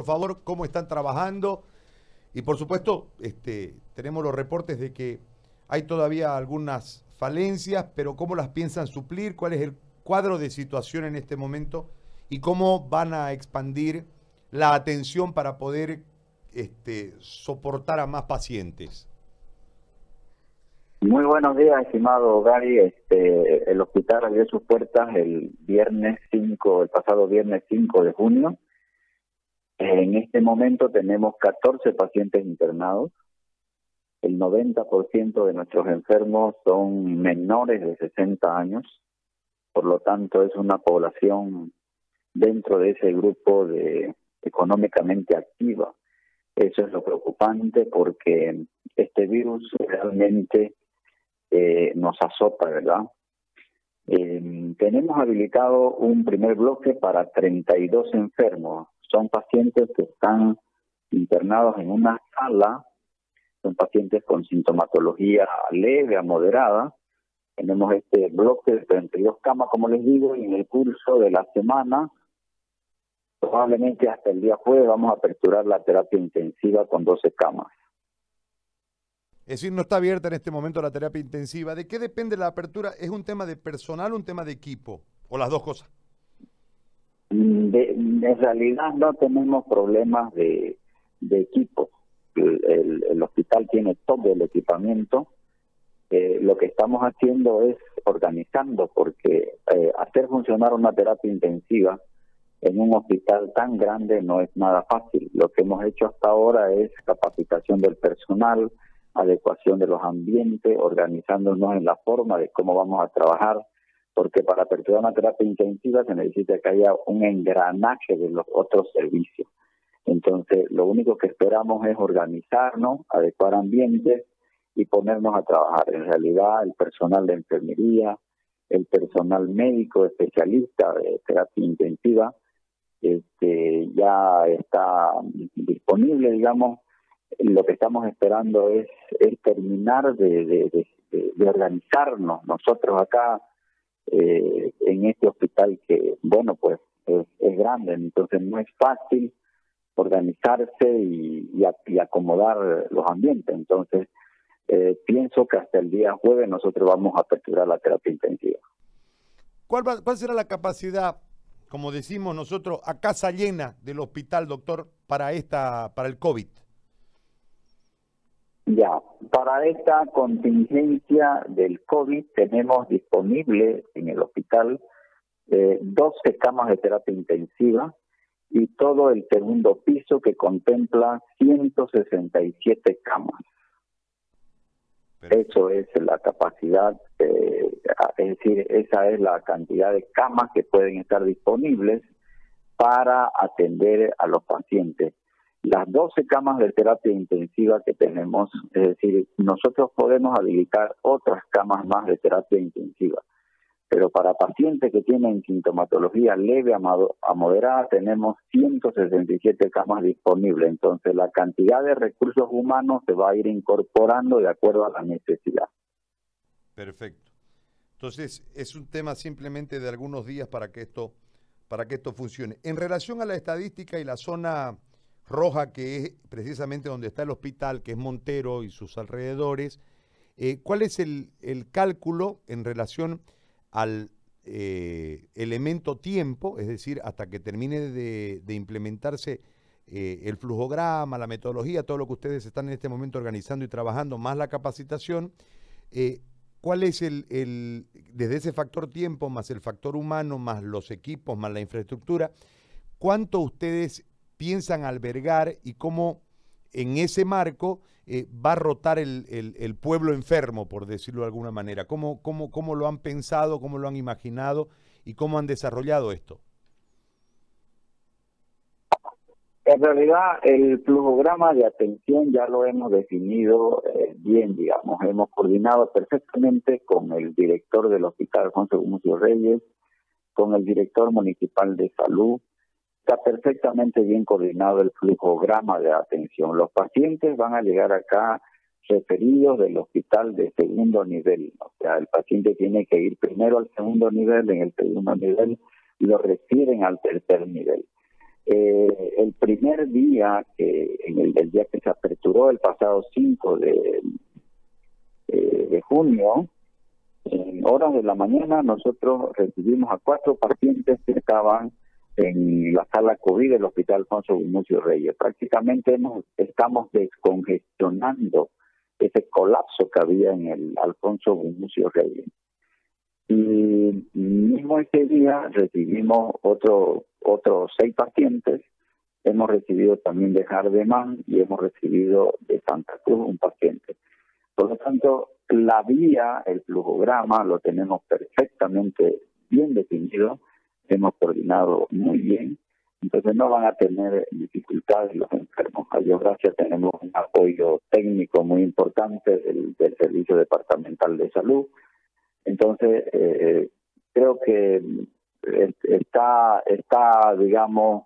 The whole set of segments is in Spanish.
por favor, cómo están trabajando. Y por supuesto, este, tenemos los reportes de que hay todavía algunas falencias, pero cómo las piensan suplir, cuál es el cuadro de situación en este momento y cómo van a expandir la atención para poder este, soportar a más pacientes. Muy buenos días, estimado Gary. Este, el hospital abrió sus puertas el viernes 5, el pasado viernes 5 de junio. En este momento tenemos 14 pacientes internados. El 90% de nuestros enfermos son menores de 60 años. Por lo tanto, es una población dentro de ese grupo de económicamente activa. Eso es lo preocupante porque este virus realmente eh, nos azota, ¿verdad? Eh, tenemos habilitado un primer bloque para 32 enfermos. Son pacientes que están internados en una sala, son pacientes con sintomatología leve a moderada. Tenemos este bloque de 32 camas, como les digo, y en el curso de la semana, probablemente hasta el día jueves, vamos a aperturar la terapia intensiva con 12 camas. Es decir, no está abierta en este momento la terapia intensiva. ¿De qué depende la apertura? ¿Es un tema de personal o un tema de equipo? ¿O las dos cosas? Mm, en realidad no tenemos problemas de, equipo. El, hospital tiene todo el equipamiento. Eh, lo que estamos haciendo es organizando, porque eh, hacer funcionar una terapia intensiva en un hospital tan grande no es nada fácil. Lo que hemos hecho hasta ahora es capacitación del personal, adecuación de los ambientes, organizándonos en la forma de cómo vamos a trabajar, porque para aperturar una terapia intensiva se necesita que haya un engranaje de los otros servicios. Entonces, lo único que esperamos es organizarnos, adecuar ambientes y ponernos a trabajar. En realidad, el personal de enfermería, el personal médico especialista de terapia intensiva, este, ya está disponible, digamos, lo que estamos esperando es, terminar de, organizarnos nosotros acá eh, en este hospital que, bueno, pues es, grande, entonces no es fácil organizarse y, acomodar los ambientes. Entonces, eh, pienso que hasta el día jueves nosotros vamos a aperturar la terapia intensiva. ¿Cuál, ¿Cuál será la capacidad, como decimos nosotros, a casa llena del hospital, doctor, para, esta, para el COVID? Ya, para esta contingencia del COVID tenemos disponible en el hospital eh, 12 camas de terapia intensiva y todo el segundo piso que contempla 167 camas. Eso es la capacidad, eh, es decir, esa es la cantidad de camas que pueden estar disponibles para atender a los pacientes las 12 camas de terapia intensiva que tenemos, es decir, nosotros podemos habilitar otras camas más de terapia intensiva, pero para pacientes que tienen sintomatología leve a moderada tenemos 167 camas disponibles, entonces la cantidad de recursos humanos se va a ir incorporando de acuerdo a la necesidad. Perfecto. Entonces, es un tema simplemente de algunos días para que esto para que esto funcione. En relación a la estadística y la zona roja, que es precisamente donde está el hospital, que es Montero y sus alrededores, eh, ¿cuál es el, cálculo en relación al eh, elemento tiempo, es decir, hasta que termine de, implementarse eh, el flujograma, la metodología, todo lo que ustedes están en este momento organizando y trabajando, más la capacitación? ¿Cuál es el, el, desde ese factor tiempo, más el factor humano, más los equipos, más la infraestructura, cuánto ustedes piensan albergar y cómo en ese marco eh, va a rotar el, el, pueblo enfermo, por decirlo de alguna manera. ¿Cómo, cómo, ¿Cómo lo han pensado, cómo lo han imaginado y cómo han desarrollado esto? En realidad, el flujograma de atención ya lo hemos definido eh, bien, digamos. Hemos coordinado perfectamente con el director del Hospital Juan Segundo Reyes, con el director municipal de salud, está perfectamente bien coordinado el flujograma de atención. Los pacientes van a llegar acá referidos del hospital de segundo nivel. O sea, el paciente tiene que ir primero al segundo nivel, en el segundo nivel lo refieren al tercer nivel. eh, el primer día, que en el, el, día que se aperturó, el pasado 5 de, eh, de junio, en horas de la mañana nosotros recibimos a cuatro pacientes que estaban en la sala COVID del Hospital Alfonso Gumucio Reyes. Prácticamente hemos, estamos descongestionando ese colapso que había en el Alfonso Gumucio Reyes. Y mismo ese día recibimos otro, otros seis pacientes. Hemos recibido también de Jardemán y hemos recibido de Santa Cruz un paciente. Por lo tanto, la vía, el flujograma, lo tenemos perfectamente bien definido, hemos coordinado muy bien, entonces no van a tener dificultades los enfermos. A Dios gracias tenemos un apoyo técnico muy importante del, del Servicio Departamental de Salud, entonces, eh, creo que eh, está, está, digamos,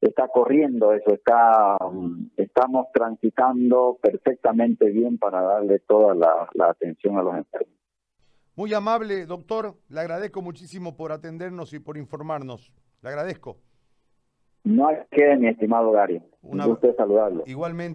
está corriendo eso, está, estamos transitando perfectamente bien para darle toda la, la atención a los enfermos. Muy amable, doctor. Le agradezco muchísimo por atendernos y por informarnos. Le agradezco. No hay que, mi estimado Gary. Un gusto saludarlo. Igualmente.